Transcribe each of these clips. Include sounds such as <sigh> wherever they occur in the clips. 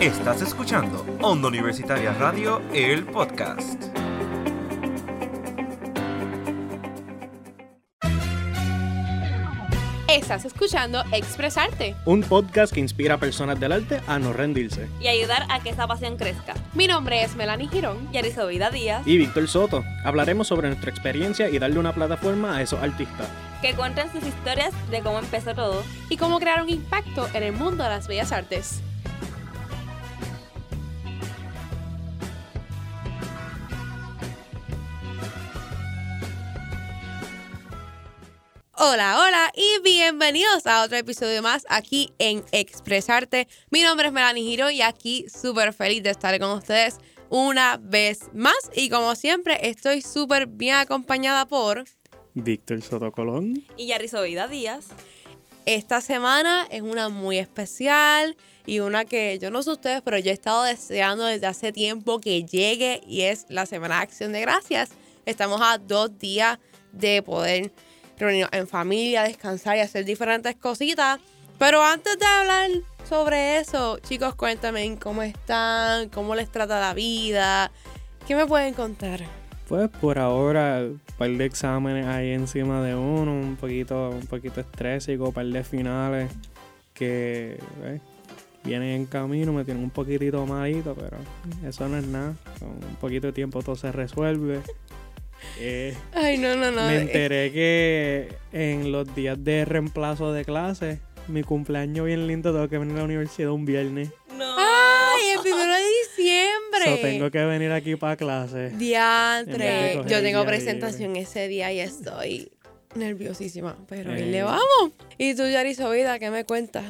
Estás escuchando Onda Universitaria Radio, el podcast. Estás escuchando Expresarte. Un podcast que inspira a personas del arte a no rendirse. y ayudar a que esa pasión crezca. Mi nombre es Melanie Girón. Y Arizobida Díaz, Y Víctor Soto. Hablaremos sobre nuestra experiencia y darle una plataforma a esos artistas. que cuenten sus historias de cómo empezó todo. y cómo crear un impacto en el mundo de las bellas artes. Hola, hola y bienvenidos a otro episodio más aquí en Expresarte. Mi nombre es Melanie Giro y aquí súper feliz de estar con ustedes una vez más. Y como siempre, estoy súper bien acompañada por Víctor Soto Colón. Y Arizobida Díaz, Esta semana es una muy especial y una que yo no sé ustedes, pero yo he estado deseando desde hace tiempo que llegue y es la Semana de Acción de Gracias. Estamos a dos días de poder reunirnos en familia, descansar y hacer diferentes cositas. Pero antes de hablar sobre eso, chicos, cuéntame cómo están, cómo les trata la vida, ¿qué me pueden contar? Pues por ahora, un par de exámenes ahí encima de uno, un poquito, un poquito estrésico, un par de finales que eh, vienen en camino, me tienen un poquitito malito, pero eso no es nada. Con un poquito de tiempo todo se resuelve. Eh, Ay, no, no, no. me enteré que en los días de reemplazo de clase, mi cumpleaños bien lindo, tengo que venir a la universidad un viernes. no. Ay, el primero de diciembre. So, tengo que venir aquí para clase. Diantre. Yo tengo día presentación ese día y estoy nerviosísima, pero ahí Eh. le vamos. ¿Y tú, Yari Vida, qué me cuentas?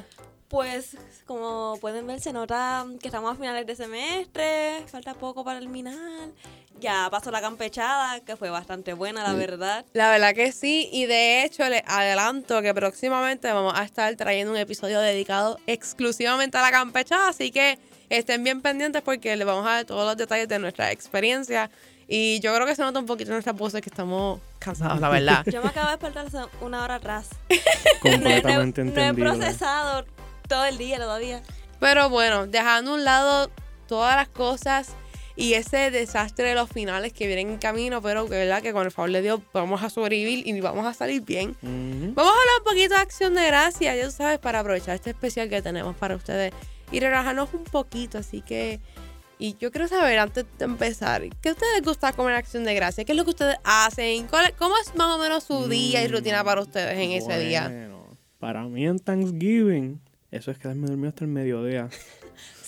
Pues, como pueden ver, se nota que estamos a finales de semestre, falta poco para terminar. Ya pasó la campechada, que fue bastante buena, la verdad. La verdad que sí, y de hecho les adelanto que próximamente vamos a estar trayendo un episodio dedicado exclusivamente a la campechada, así que estén bien pendientes porque les vamos a dar todos los detalles de nuestra experiencia. Y yo creo que se nota un poquito en nuestras voces que estamos cansados, la verdad. <laughs> Yo me acabo de despertar hace una hora atrás. <laughs> Completamente no, he- no he procesado todo el día todavía. Pero bueno, dejando a un lado todas las cosas y ese desastre de los finales que vienen en camino, pero que verdad que con el favor de Dios vamos a sobrevivir y vamos a salir bien. Vamos a hablar un poquito de acción de gracias, ya tú sabes, para aprovechar este especial que tenemos para ustedes y relajarnos un poquito. Así que, y yo quiero saber antes de empezar, ¿qué a ustedes les gusta comer acción de gracias? ¿Qué es lo que ustedes hacen? ¿Cuál ¿Cómo es más o menos su día y Mm, rutina para ustedes en ese día? Bueno, Para mí en Thanksgiving, eso es quedarme dormido hasta el mediodía. <laughs>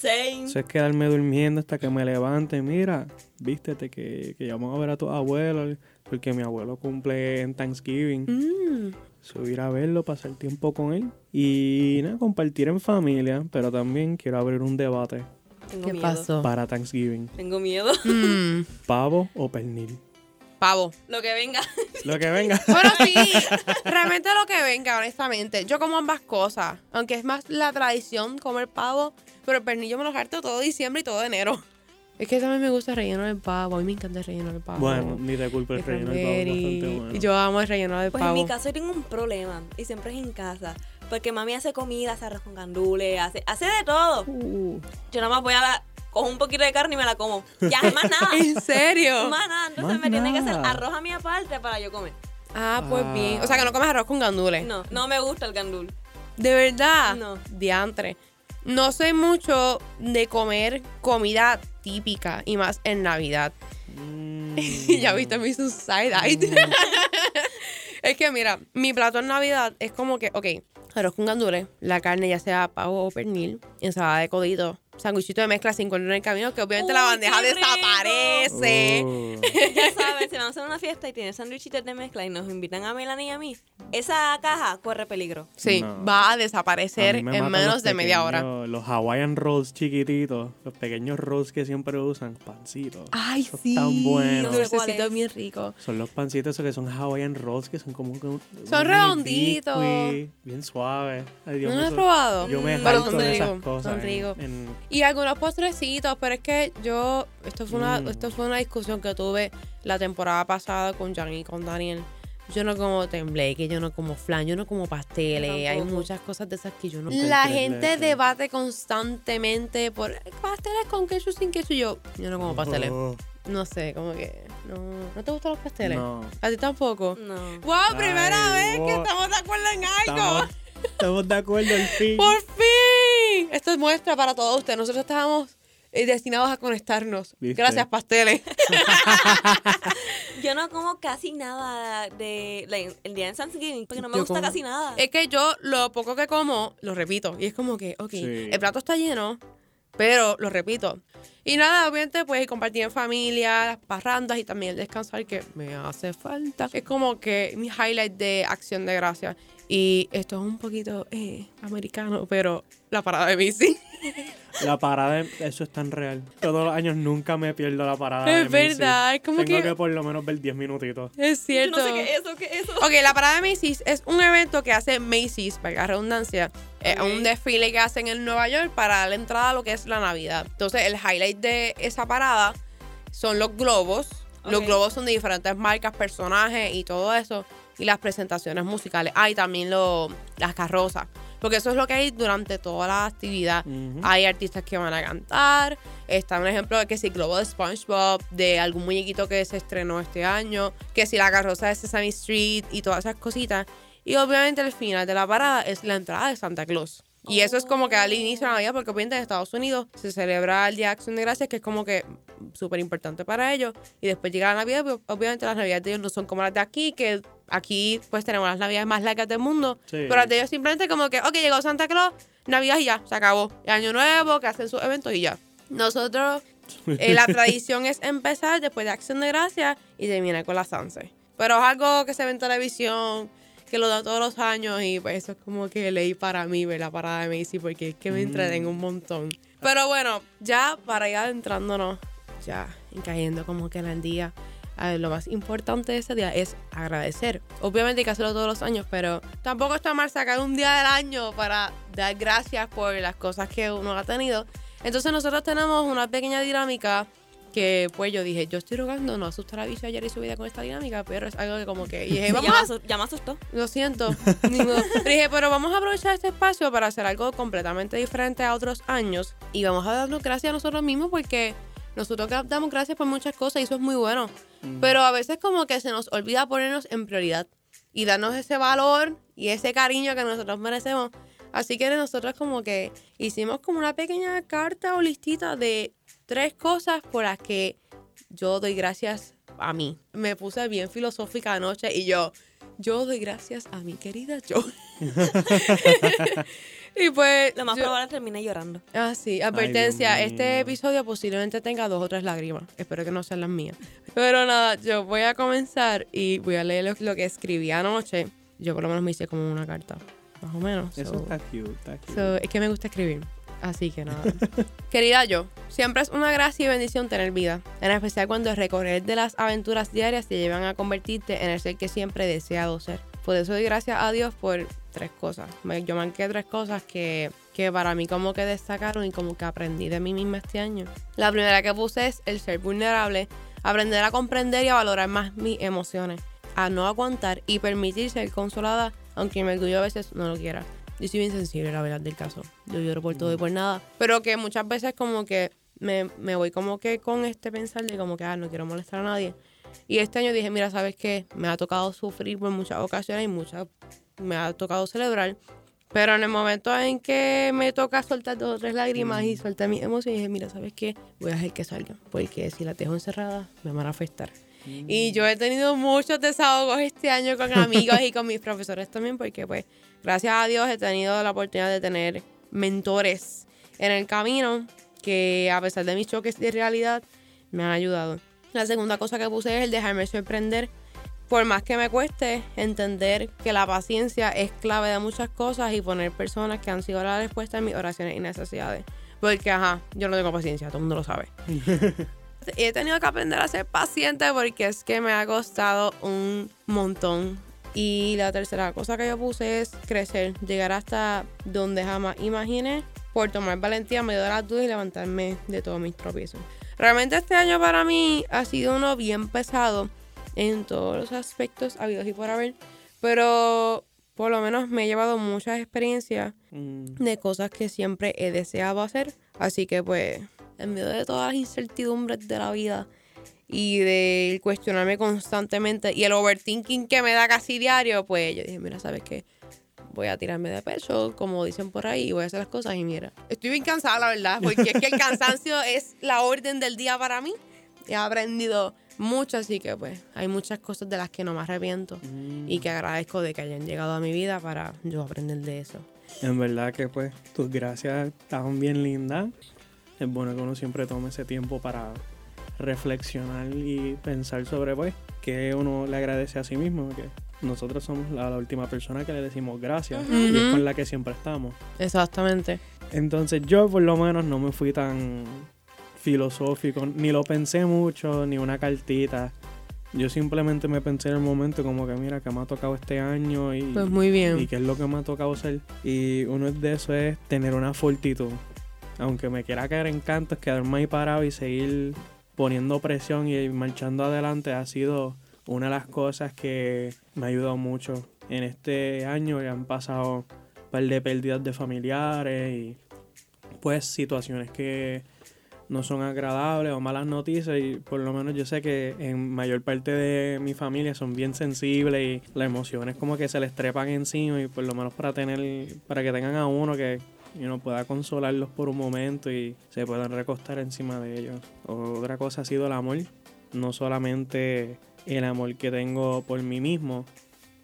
Same. Eso es quedarme durmiendo hasta que me levante. Mira, vístete que, que ya vamos a ver a tu abuelo, porque mi abuelo cumple en Thanksgiving. Mm. Subir a verlo, pasar tiempo con él y nada, compartir en familia, pero también quiero abrir un debate Tengo ¿Qué miedo. pasó? para Thanksgiving. Tengo miedo. Mm, ¿Pavo o pernil? Pavo. Lo que venga. <laughs> Lo que venga. Bueno, sí, <laughs> realmente lo que venga, honestamente. Yo como ambas cosas. Aunque es más la tradición comer pavo, pero el pernillo me lo harto todo diciembre y todo enero. Es que también me gusta el relleno del pavo. A mí me encanta el relleno del pavo. Bueno, ni te culpo el El relleno del pavo bastante bueno. Yo amo el relleno del Pues pavo. en mi caso yo tengo un problema y siempre es en casa. Porque mami hace comida, hace arroz con gandules, hace, hace de todo. Uh, Yo nada más voy a la, cojo un poquito de carne y me la como. Ya, más nada. <laughs> ¿En serio? más nada. Entonces Más me tiene que hacer arroz a mi aparte para yo comer. Ah, pues Ah. bien. O sea, que no comes arroz con gandules. No, no me gusta el gandul. ¿De verdad? No. Diantre. No soy mucho de comer comida típica y más en Navidad. mm, <laughs> ya viste mi su side eye. <laughs> es que mira, mi plato en Navidad es como que, ok, arroz con gandules, la carne ya sea pavo o pernil, ensalada de codito, sándwichito de mezcla se encuentra en el camino, que obviamente la bandeja desaparece. Uh, Ya saben, si vamos a hacer una fiesta y tienen sándwichitos de mezcla y nos invitan a Melanie y a mí, esa caja corre peligro. Sí, No. va a desaparecer me en menos los de media hora. Los Hawaiian rolls chiquititos, los pequeños rolls que siempre usan, pancitos. Ay, Esos sí. tan buenos. Es. bien rico. Son los pancitos esos que son Hawaiian rolls, que son como que un- Son redonditos. bien suaves. Ay, Dios ¿No lo has eso- probado? Yo me Pero harto son de esas ricos, cosas. son ricos. Y algunos postrecitos, pero es que yo, esto fue una, Mm. esto fue una discusión que tuve la temporada pasada con Jan y con Daniel. Yo no como tembleque, yo no como flan, yo no como pasteles. Hay muchas cosas de esas que yo no. Tres La gente debate constantemente por pasteles con queso sin queso. Yo, yo no como pasteles. Oh, No sé, como que. No, ¿no te gustan los pasteles? no. ¿A ti tampoco? No. ¡Wow! Primera Ay, vez que estamos de acuerdo en algo. Estamos, estamos de acuerdo al fin. ¡Por fin! Esto es muestra para todos ustedes. Nosotros estábamos eh, destinados a conectarnos. ¿Viste? Gracias, pasteles. <laughs> Yo no como casi nada de like, el día de Thanksgiving porque no me Yo gusta como- casi nada. Es que yo lo poco que como, lo repito. Y es como que, ok, Sí. el plato está lleno, pero lo repito. Y nada, obviamente, pues compartir en familia, las parrandas y también el descansar que me hace falta. Es como que mi highlight de acción de gracia. Y esto es un poquito eh, americano, pero la parada de bici. <laughs> La parada, de- eso es tan real. Todos los años nunca me pierdo la parada. de es Macy's. verdad, es como Tengo que, que... por lo menos ver 10 minutitos. Es Yo cierto. no sé qué es eso, qué es eso. Ok, la parada de Macy's es un evento que hace Macy's, para la redundancia. Es Ok. un desfile que hacen en Nueva York para la entrada a lo que es la Navidad. Entonces, el highlight de esa parada son los globos. Los Ok. globos son de diferentes marcas, personajes y todo eso. Y las presentaciones musicales. Ah, y también lo, las carrozas. Porque eso es lo que hay durante toda la actividad. Ujú. Hay artistas que van a cantar. Está un ejemplo de que si Globo de SpongeBob, de algún muñequito que se estrenó este año, que si la carroza de Sesame Street y todas esas cositas. Y obviamente el final de la parada es la entrada de Santa Claus. Y eso es como que al inicio de la Navidad, porque obviamente en Estados Unidos se celebra el Día de Acción de Gracias, que es como que súper importante para ellos. Y después llega la Navidad, pues, obviamente las Navidades de ellos no son como las de aquí, que aquí pues tenemos las Navidades más largas del mundo. Sí. Pero las de ellos simplemente como que, ok, llegó Santa Claus, Navidad y ya, se acabó. Y Año Nuevo, que hacen sus eventos y ya. Nosotros, eh, la <laughs> tradición es empezar después de Acción de Gracias y terminar con la Sanse. Pero es algo que se ve en televisión, que lo dan todos los años y pues eso es como que ley para mí ver la parada de Macy porque es que me entretengo un montón. Pero bueno, ya para ir adentrándonos, ya cayendo como que en el día, ver, lo más importante de ese día es agradecer. Obviamente hay que hacerlo todos los años, pero tampoco está mal sacar un día del año para dar gracias por las cosas que uno ha tenido. Entonces nosotros tenemos una pequeña dinámica que pues yo dije, yo estoy rogando no asustar a Bici ayer y su vida con esta dinámica, pero es algo que como que y dije, <laughs> vamos ya, me asu- ya me asustó. lo siento. <laughs> Pero dije, pero vamos a aprovechar este espacio para hacer algo completamente diferente a otros años. Y vamos a darnos gracias a nosotros mismos porque nosotros damos gracias por muchas cosas y eso es muy bueno. Pero a veces como que se nos olvida ponernos en prioridad y darnos ese valor y ese cariño que nosotros merecemos. Así que nosotros como que hicimos como una pequeña carta o listita de tres cosas por las que yo doy gracias a mí. Me puse bien filosófica anoche y yo, yo doy gracias a mi querida yo. <laughs> <laughs> y pues... Lo más yo- probable terminé llorando. Ah, sí, advertencia. Dios este episodio posiblemente tenga dos o tres lágrimas. Espero que no sean las mías. Pero nada, yo voy a comenzar y voy a leer lo, lo que escribí anoche. Yo por lo menos me hice como una carta, más o menos. Eso so- está cute, está cute. so, es que me gusta escribir. Así que nada. <laughs> Querida yo, siempre es una gracia y bendición tener vida. En especial cuando el recorrer de las aventuras diarias te llevan a convertirte en el ser que siempre he deseado ser. Por eso doy gracias a Dios por tres cosas. Me- Yo manqué tres cosas que, que para mí como que destacaron y como que aprendí de mí misma este año. La primera que puse es el ser vulnerable, aprender a comprender y a valorar más mis emociones, a no aguantar y permitir ser consolada, aunque mi orgullo a veces no lo quiera. Yo soy bien sensible, la verdad, del caso. Yo lloro por todo y por nada. Pero que muchas veces como que me, me voy como que con este pensar de como que, ah, no quiero molestar a nadie. Y este año dije, mira, ¿sabes qué? Me ha tocado sufrir por muchas ocasiones y muchas me ha tocado celebrar. Pero en el momento en que me toca soltar dos o tres lágrimas y soltar mis emociones, dije, mira, ¿sabes qué? Voy a dejar que salgan. Porque si las dejo encerradas, me van a afectar. Y yo he tenido muchos desahogos este año con amigos y con mis profesores también, porque pues gracias a Dios he tenido la oportunidad de tener mentores en el camino que a pesar de mis choques de realidad me han ayudado. La segunda cosa que puse es el dejarme sorprender. Por más que me cueste entender que la paciencia es clave de muchas cosas y poner personas que han sido la respuesta a mis oraciones y necesidades. Porque, ajá, yo no tengo paciencia, todo el mundo lo sabe. <laughs> He tenido que aprender a ser paciente porque es que me ha costado un montón. Y la tercera cosa que yo puse es crecer, llegar hasta donde jamás imaginé por tomar valentía en medio de las dudas y levantarme de todos mis tropiezos. Realmente este año para mí ha sido uno bien pesado en todos los aspectos habidos y por haber. Pero por lo menos me he llevado muchas experiencias Mm, de cosas que siempre he deseado hacer. Así que pues, en medio de todas las incertidumbres de la vida y de cuestionarme constantemente y el overthinking que me da casi diario, pues yo dije, mira, ¿sabes qué? Voy a tirarme de pecho, como dicen por ahí, y voy a hacer las cosas y mira. Estoy bien cansada, la verdad, porque es que el <laughs> cansancio es la orden del día para mí. He aprendido mucho, así que pues hay muchas cosas de las que no me arrepiento mm. y que agradezco de que hayan llegado a mi vida para yo aprender de eso. En verdad que pues tus gracias estaban bien lindas. Es bueno que uno siempre tome ese tiempo para reflexionar y pensar sobre pues que uno le agradece a sí mismo, que nosotros somos la, la última persona que le decimos gracias y es con la que siempre estamos. Exactamente. Entonces yo por lo menos no me fui tan filosófico, ni lo pensé mucho, ni una cartita. Yo simplemente me pensé en el momento como que mira que me ha tocado este año y, Pues muy bien. y qué es lo que me ha tocado hacer. Y uno de eso es tener una fortitud. Aunque me quiera caer en canto, es quedarme ahí parado y seguir poniendo presión y marchando adelante ha sido una de las cosas que me ha ayudado mucho. En este año ya han pasado un par de pérdidas de familiares y pues situaciones que no son agradables o malas noticias y por lo menos yo sé que en mayor parte de mi familia son bien sensibles y las emociones como que se les trepan encima y por lo menos para tener para que tengan a uno que uno pueda consolarlos por un momento y se puedan recostar encima de ellos. Otra cosa ha sido el amor, no solamente el amor que tengo por mí mismo,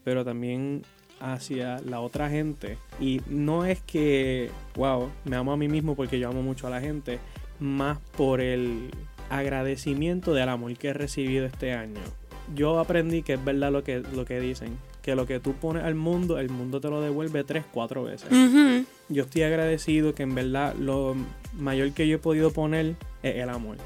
pero también hacia la otra gente. Y no es que, wow, me amo a mí mismo porque yo amo mucho a la gente, más por el agradecimiento del amor que he recibido este año. Yo aprendí que es verdad lo que, lo que dicen, que lo que tú pones al mundo, el mundo te lo devuelve tres, cuatro veces. Yo estoy agradecido que en verdad lo mayor que yo he podido poner es el amor.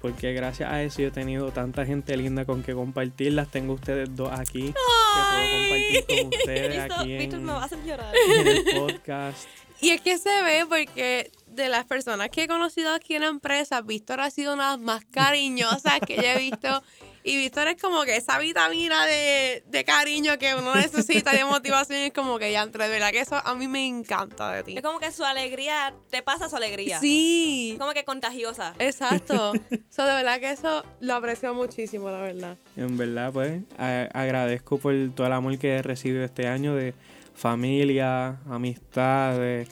Porque gracias a eso yo he tenido tanta gente linda con que compartirlas. Tengo ustedes dos aquí que puedo compartir con <laughs> ustedes aquí en, me va a hacer llorar. en el podcast. Y es que se ve porque de las personas que he conocido aquí en la empresa, Víctor ha sido una de las más cariñosas que yo he visto. Y Víctor es como que esa vitamina de, de cariño que uno necesita y de motivación. Es como que ya entre, de verdad que eso a mí me encanta de ti. Es como que su alegría, te pasa su alegría. Sí, Es como que contagiosa. exacto. <laughs> So, de verdad que eso lo aprecio muchísimo, la verdad. En verdad, pues, a- agradezco por todo el amor que he recibido este año de familia, amistades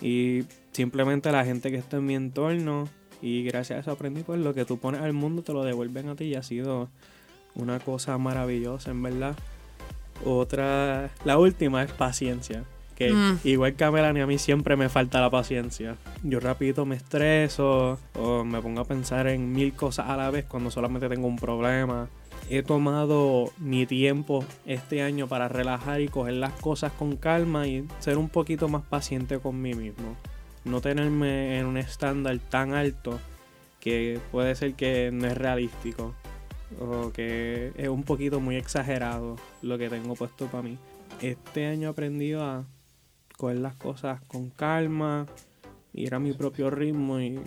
y simplemente la gente que está en mi entorno. Y gracias a eso aprendí, pues, lo que tú pones al mundo te lo devuelven a ti y ha sido una cosa maravillosa, en verdad. Otra, la última es paciencia. Que Mm. igual que a Melanie, a mí siempre me falta la paciencia. Yo rapidito me estreso o me pongo a pensar en mil cosas a la vez cuando solamente tengo un problema. He tomado mi tiempo este año para relajar y coger las cosas con calma y ser un poquito más paciente con mí mismo. No tenerme en un estándar tan alto que puede ser que no es realístico o que es un poquito muy exagerado lo que tengo puesto para mí. Este año he aprendido a coger las cosas con calma, ir a mi propio ritmo y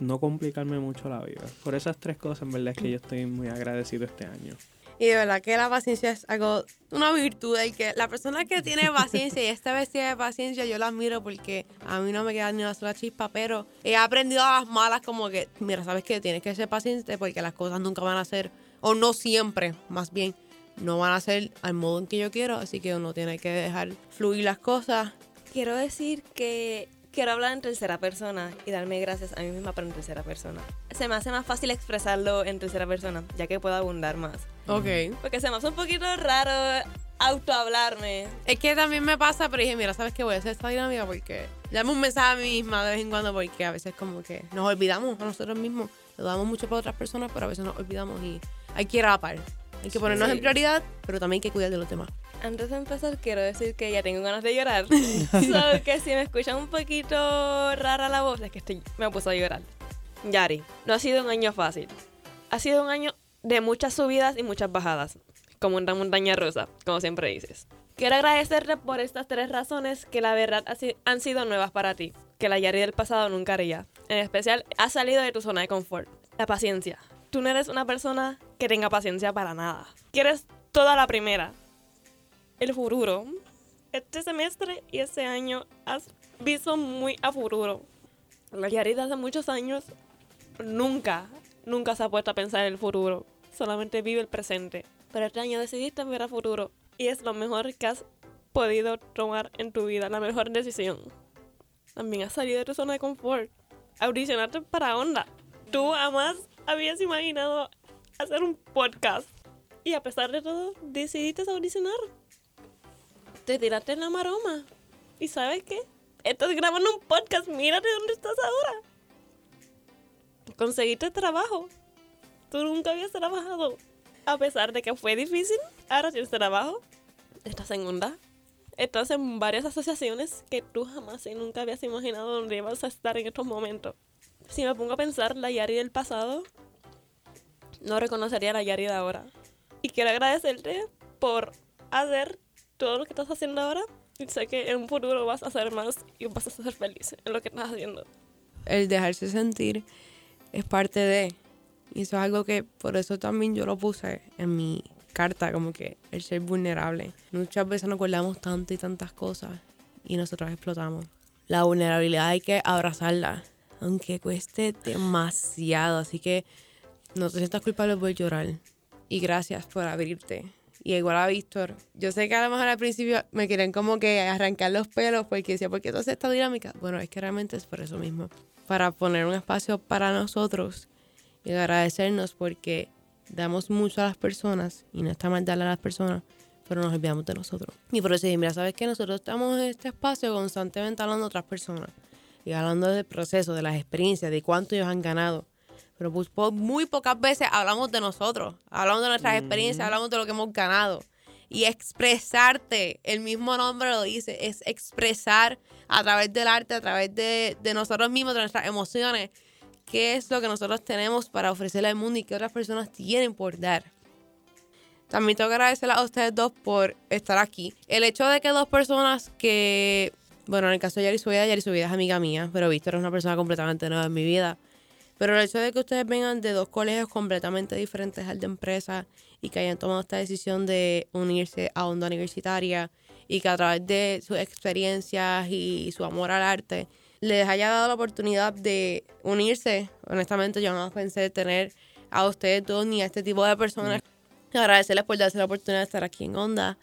no complicarme mucho la vida. Por esas tres cosas, en verdad es que yo estoy muy agradecido este año. Y de verdad que la paciencia es algo, una virtud. Y que la persona que tiene paciencia y está vestida de paciencia, yo la admiro porque a mí no me queda ni una sola chispa, pero he aprendido a las malas como que, mira, sabes que tienes que ser paciente porque las cosas nunca van a ser, o no siempre, más bien, no van a ser al modo en que yo quiero. Así que uno tiene que dejar fluir las cosas. Quiero decir que quiero hablar en tercera persona y darme gracias a mí misma pero en tercera persona. Se me hace más fácil expresarlo en tercera persona, ya que puedo abundar más. Ok. Porque se me hace un poquito raro autohablarme. Es que también me pasa, pero dije, mira, ¿sabes qué? Voy a hacer esta dinámica porque dame un mensaje a mí misma de vez en cuando porque a veces como que nos olvidamos a nosotros mismos. Lo damos mucho para otras personas, pero a veces nos olvidamos y hay que ir a la par. Hay que ponernos Sí. en prioridad, pero también hay que cuidar de los demás. Antes de empezar, quiero decir que ya tengo ganas de llorar. <laughs> so que si me escuchan un poquito rara la voz, es que estoy, me puse a llorar. Yari, no ha sido un año fácil. Ha sido un año de muchas subidas y muchas bajadas. Como una montaña rusa, como siempre dices. Quiero agradecerte por estas tres razones que la verdad han sido nuevas para ti, que la Yari del pasado nunca haría. En especial, has salido de tu zona de confort. La paciencia. tú no eres una persona que tenga paciencia para nada. Quieres toda la primera. El futuro. Este semestre y este año has visto muy a futuro. La Yari de hace muchos años nunca, nunca se ha puesto a pensar en el futuro. Solamente vive el presente. Pero este año decidiste ver a futuro. Y es lo mejor que has podido tomar en tu vida. La mejor decisión. También has salido de tu zona de confort. Audicionaste para Onda. Tú jamás habías imaginado hacer un podcast. Y a pesar de todo, decidiste audicionar. Te tiraste en la maroma. ¿Y sabes qué? Estás grabando un podcast. Mírate dónde estás ahora. Conseguiste trabajo. Tú nunca habías trabajado. A pesar de que fue difícil, ahora tienes trabajo. Estás en onda. Estás en varias asociaciones que tú jamás y nunca habías imaginado dónde ibas a estar en estos momentos. Si me pongo a pensar la Yari del pasado, no reconocería a la Yari de ahora. Y quiero agradecerte por hacer todo lo que estás haciendo ahora. Y sé que en un futuro vas a hacer más y vas a ser feliz en lo que estás haciendo. El dejarse sentir es parte de. Y eso es algo que por eso también yo lo puse en mi carta, como que el ser vulnerable. Muchas veces nos acordamos tanto y tantas cosas y nosotros explotamos. La vulnerabilidad hay que abrazarla, aunque cueste demasiado. Así que no te sientas culpable por llorar. Y gracias por abrirte. Y igual a Víctor, yo sé que a lo mejor al principio me quieren como que arrancar los pelos porque decía, ¿por qué tú haces esta dinámica? Bueno, es que realmente es por eso mismo. Para poner un espacio para nosotros y agradecernos porque damos mucho a las personas y no está mal darle a las personas, pero nos olvidamos de nosotros. Y por eso dije, mira, ¿sabes que Nosotros estamos en este espacio constantemente hablando de otras personas y hablando del proceso, de las experiencias, de cuánto ellos han ganado. Pero pues, muy pocas veces hablamos de nosotros, hablamos de nuestras experiencias, hablamos de lo que hemos ganado. Y expresarte, el mismo nombre lo dice, es expresar a través del arte, a través de, de nosotros mismos, de nuestras emociones, qué es lo que nosotros tenemos para ofrecerle al mundo y qué otras personas tienen por dar. También tengo que agradecer a ustedes dos por estar aquí. El hecho de que dos personas que, bueno, en el caso de Yari Subida, Yari Subida es amiga mía, pero Víctor es una persona completamente nueva en mi vida. Pero el hecho de que ustedes vengan de dos colegios completamente diferentes al de empresa y que hayan tomado esta decisión de unirse a Onda Universitaria y que a través de sus experiencias y su amor al arte les haya dado la oportunidad de unirse. Honestamente, yo no pensé tener a ustedes dos ni a este tipo de personas. Agradecerles por darse la oportunidad de estar aquí en Onda,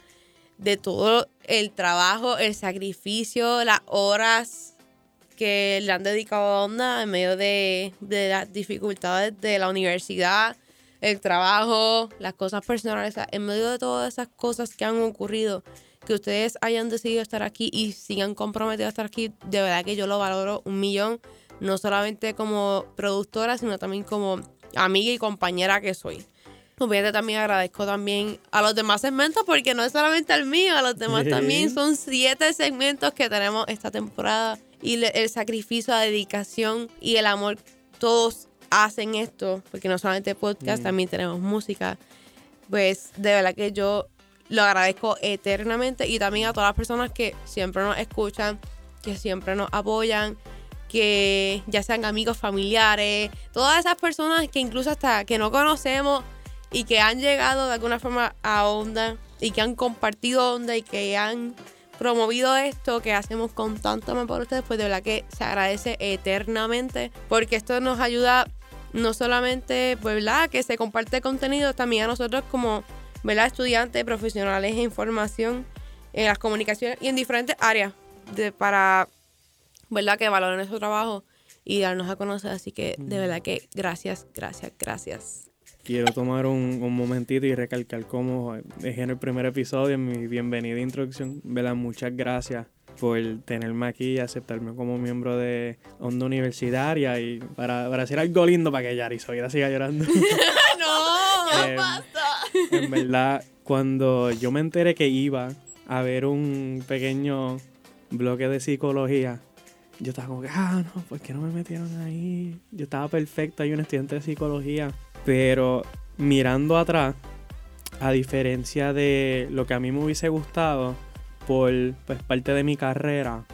de todo el trabajo, el sacrificio, las horas que le han dedicado a Onda en medio de, de las dificultades de la universidad, el trabajo, las cosas personales, en medio de todas esas cosas que han ocurrido, que ustedes hayan decidido estar aquí y sigan comprometidos a estar aquí, de verdad que yo lo valoro un millón, no solamente como productora, sino también como amiga y compañera que soy. Obviamente también agradezco también a los demás segmentos porque no es solamente al mío, a los demás también son siete segmentos que tenemos esta temporada y el sacrificio, la dedicación y el amor, todos hacen esto, porque no solamente podcast, también tenemos música. Pues de verdad que yo lo agradezco eternamente y también a todas las personas que siempre nos escuchan, que siempre nos apoyan, que ya sean amigos familiares, todas esas personas que incluso hasta que no conocemos y que han llegado de alguna forma a Onda y que han compartido Onda y que han promovido esto que hacemos con tanto amor por ustedes, pues de verdad que se agradece eternamente porque esto nos ayuda no solamente, pues, ¿verdad? Que se comparte contenido, también a nosotros como, ¿verdad? Estudiantes, profesionales en información, en las comunicaciones y en diferentes áreas de, para, ¿verdad? Que valoren nuestro trabajo y darnos a conocer. Así que, de verdad que gracias, gracias, gracias. Quiero tomar un, un momentito y recalcar como dejé en el primer episodio, mi bienvenida e introducción, ¿verdad? Muchas gracias por tenerme aquí y aceptarme como miembro de Onda Universitaria y para, para hacer algo lindo para que Yari Soida siga llorando. <laughs> <laughs> ¡No! Em, en verdad, cuando yo me enteré que iba a haber un pequeño bloque de psicología, yo estaba como que, ah, no, ¿por qué no me metieron ahí? Yo estaba perfecto, hay un estudiante de psicología. Pero mirando atrás, a diferencia de lo que a mí me hubiese gustado por pues, parte de mi carrera,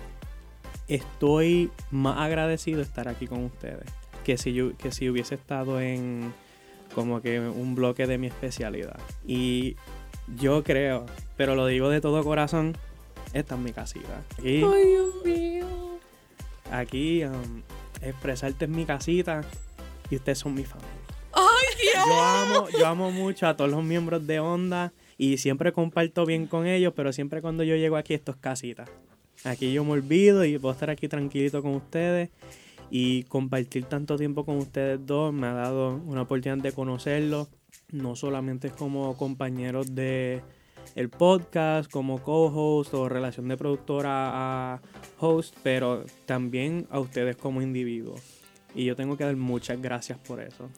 estoy más agradecido de estar aquí con ustedes que si, yo, que si hubiese estado en como que un bloque de mi especialidad. Y yo creo, pero lo digo de todo corazón, esta es mi casita. Aquí, Ay, Dios mío. aquí um, expresarte es mi casita y ustedes son mi familia. Ay, Dios. Yo amo, yo amo mucho a todos los miembros de Onda y siempre comparto bien con ellos, pero siempre cuando yo llego aquí esto es casita. Aquí yo me olvido y puedo estar aquí tranquilito con ustedes y compartir tanto tiempo con ustedes dos me ha dado una oportunidad de conocerlos, no solamente como compañeros de el podcast, como co-host o relación de productora a host, pero también a ustedes como individuos. Y yo tengo que dar muchas gracias por eso.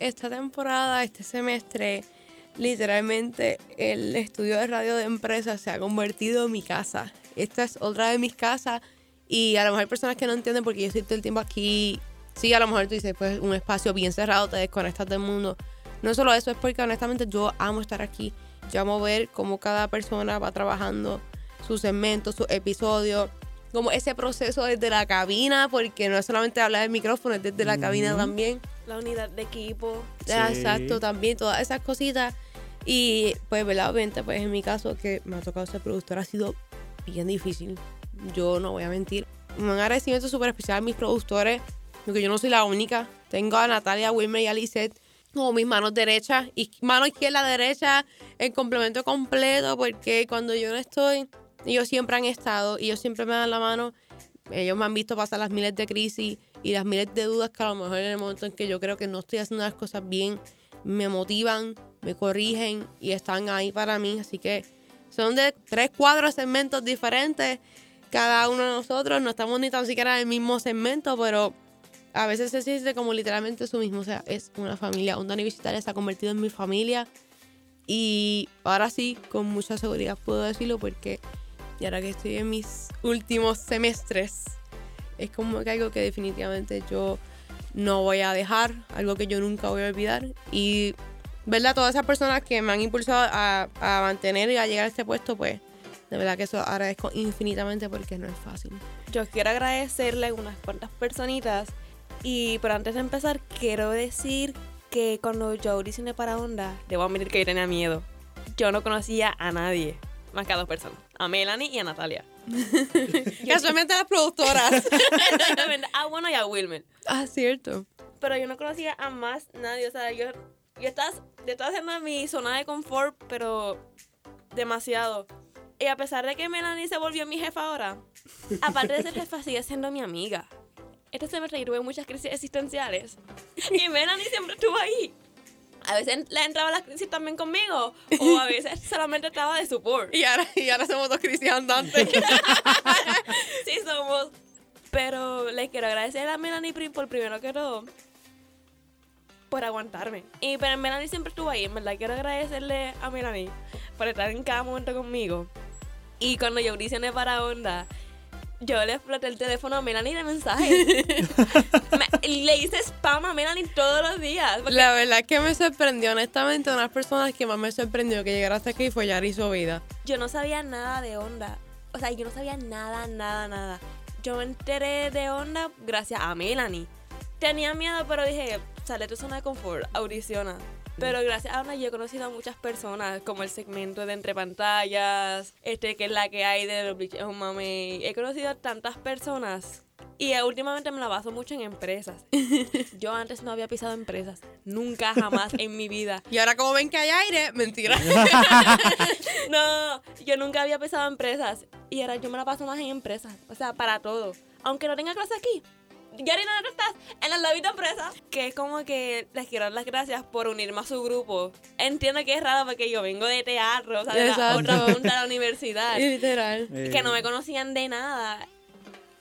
esta temporada, este semestre, literalmente el estudio de radio de empresas se ha convertido en mi casa. Esta es otra de mis casas y a lo mejor hay personas que no entienden porque yo estoy todo el tiempo aquí. Sí, a lo mejor tú dices, pues un espacio bien cerrado, te desconectas del mundo. No solo eso, es porque honestamente yo amo estar aquí. Yo amo ver cómo cada persona va trabajando sus segmentos, sus episodios, como ese proceso desde la cabina, porque no es solamente hablar del micrófono, es desde la cabina también. La unidad de equipo. Ah, Sí. Exacto, también todas esas cositas. Y pues, ¿verdad? Obviamente, pues en mi caso que me ha tocado ser productora ha sido bien difícil. Yo no voy a mentir. Un agradecimiento súper especial a mis productores, porque yo no soy la única. Tengo a Natalia, Wilmer y a Lisette como mis manos derechas y mano izquierda, derecha, el complemento completo, porque cuando yo no estoy, ellos siempre han estado y ellos siempre me dan la mano. Ellos me han visto pasar las miles de crisis y las miles de dudas que a lo mejor en el momento en que yo creo que no estoy haciendo las cosas bien, me motivan, me corrigen y están ahí para mí. Así que son de tres, cuatro segmentos diferentes. Cada uno de nosotros no estamos ni tan siquiera en el mismo segmento, pero a veces se siente como literalmente eso mismo. O sea, es una familia. Onda Universitaria se ha convertido en mi familia. Y ahora sí, con mucha seguridad puedo decirlo porque y ahora que estoy en mis últimos semestres, es como que algo que definitivamente yo no voy a dejar, algo que yo nunca voy a olvidar. Y, ¿verdad? Todas esas personas que me han impulsado a, mantener y a llegar a este puesto, pues, de verdad que eso agradezco infinitamente porque no es fácil. Yo quiero agradecerle a unas cuantas personitas. Y pero antes de empezar, quiero decir que cuando yo audicioné para Onda, debo admitir que yo tenía miedo. Yo no conocía a nadie, más que a dos personas, a Melanie y a Natalia. <laughs> Casualmente las productoras. <laughs> Exactamente, ah, bueno, y a Wilmer. ah, cierto. Pero yo no conocía a más nadie, o sea, yo, yo estaba, yo estaba haciendo mi zona de confort, pero demasiado. Y a pesar de que Melanie se volvió mi jefa ahora, aparte de ser jefa, sigue siendo mi amiga. Este semestre tuve muchas crisis existenciales. Y Melanie siempre estuvo ahí. A veces le entraba las crisis también conmigo, o a veces <laughs> solamente estaba de support. Y ahora, y ahora somos dos crisis andantes. <laughs> sí somos. Pero les quiero agradecer a Melanie Prim por primero que todo por aguantarme. Y pero Melanie siempre estuvo ahí. En verdad quiero agradecerle a Melanie por estar en cada momento conmigo. Y cuando yo audicioné para Onda, yo le exploté el teléfono a Melanie de mensajes. <laughs> Me- le hice spam a Melanie todos los días. porque- La verdad es que me sorprendió, honestamente, una de las personas que más me sorprendió que llegara hasta aquí fue Yari Vida. yo no sabía nada de onda. O sea, yo no sabía nada, nada, nada. Yo me enteré de onda gracias a Melanie. Tenía miedo, pero dije, sale tu zona de confort, audiciona. Pero gracias a onda yo he conocido a muchas personas, como el segmento de entre pantallas, este que es la que hay de los un mame. He conocido a tantas personas. Y eh, últimamente me la baso mucho en empresas. <laughs> Yo antes no había pisado empresas. Nunca, jamás en mi vida. Y ahora como ven que hay aire, mentira. <laughs> No, yo nunca había pensado en empresas. Y ahora yo me la paso más en empresas. O sea, para todo. Aunque no tenga clase aquí. Yari, ¿dónde estás? En el lobby de empresa. Que es como que les quiero dar las gracias por unirme a su grupo. Entiendo que es raro porque yo vengo de teatro, o sea, de la Exacto. otra punta de la universidad. <laughs> Literal. Eh, que no me conocían de nada.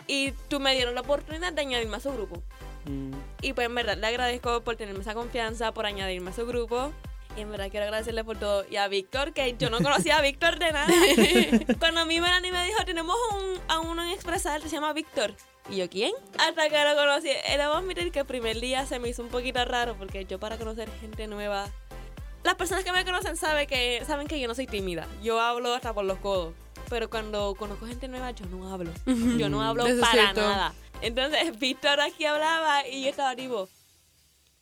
Y tú me dieron la oportunidad de añadirme a su grupo. mm, Y pues en verdad le agradezco por tenerme esa confianza, por añadirme a su grupo. Y en verdad quiero agradecerle por todo. Y a Víctor, que yo no conocía a Víctor de nada. <laughs> Cuando a mí Melanie me dijo, tenemos un, a uno en Expresar que se llama Víctor. Y yo, ¿quién? Hasta que lo conocí. He de admitir que el primer día se me hizo un poquito raro porque yo para conocer gente nueva... Las personas que me conocen saben que, saben que yo no soy tímida. Yo hablo hasta por los codos. Pero cuando conozco gente nueva, yo no hablo. Yo no hablo para nada. Entonces, <laughs> Víctor aquí hablaba y yo estaba tipo,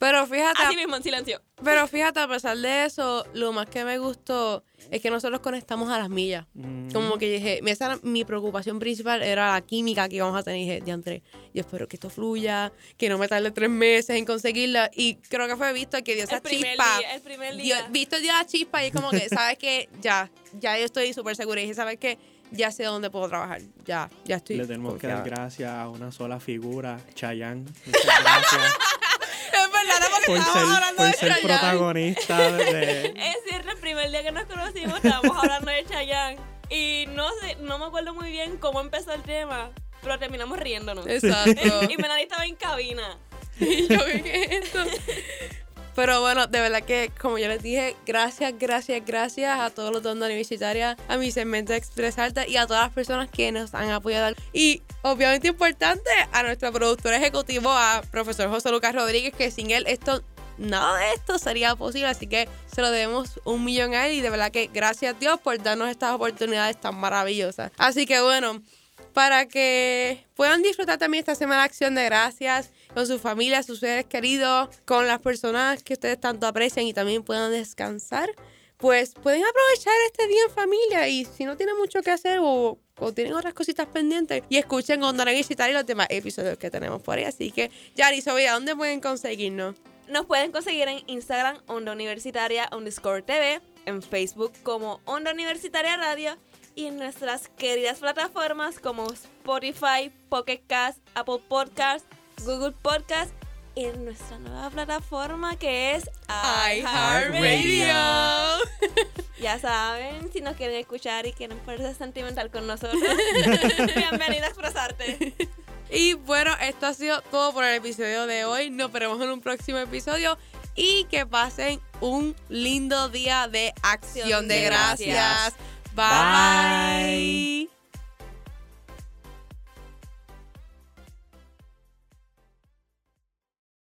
Pero fíjate, Así mismo, en silencio. pero fíjate, a pesar de eso, lo más que me gustó es que nosotros conectamos a las millas. Mm. Como que dije, mi- esa era mi preocupación principal era la química que íbamos a tener. Y dije, diantre, yo espero que esto fluya, que no me tarde tres meses en conseguirla. Y creo que fue visto que dio esa El chispa. día, el primer Dio- día. visto dio la chispa y es como que, ¿sabes qué? Ya, ya yo estoy súper segura. Y dije, ¿sabes qué? Ya sé dónde puedo trabajar. Ya, ya estoy. Le tenemos que dar gracias a una sola figura, Chayanne. <laughs> Muchas gracias Es verdad, no, porque por estábamos ser, hablando por de ser Chayanne. protagonista de... <laughs> Es cierto, el primer día que nos conocimos estábamos hablando de Chayanne. Y no sé, no me acuerdo muy bien cómo empezó el tema, pero terminamos riéndonos. Exacto. <laughs> Y Melanie estaba en cabina. <laughs> Y yo, ¿qué es esto? Pero bueno, de verdad que, como yo les dije, gracias, gracias, gracias a todos los dondos universitarios, a mi segmento de Expresarte y a todas las personas que nos han apoyado. Y obviamente importante, a nuestro productor ejecutivo, a profesor José Lucas Rodríguez, que sin él esto, nada de esto sería posible. Así que se lo debemos un millón a él y de verdad que gracias a Dios por darnos estas oportunidades tan maravillosas. Así que bueno, para que puedan disfrutar también esta semana de acción de gracias con su familia, sus seres queridos, con las personas que ustedes tanto aprecian y también puedan descansar, pues pueden aprovechar este día en familia y si no tienen mucho que hacer o, o tienen otras cositas pendientes y escuchen Onda Universitaria y los demás episodios que tenemos por ahí. Así que, Yari, Sofía, ¿dónde pueden conseguirnos? Nos pueden conseguir en Instagram, Onda Universitaria underscore TV, en Facebook como Onda Universitaria Radio y en nuestras queridas plataformas como Spotify, Pocket Cast, Apple Podcast, Google Podcast y en nuestra nueva plataforma que es iHeartRadio. Ya saben, si nos quieren escuchar y quieren ponerse sentimental con nosotros, <laughs> bienvenida a expresarte. Y bueno, esto ha sido todo por el episodio de hoy. Nos veremos en un próximo episodio. Y que pasen un lindo día de acción de de gracias. gracias. Bye.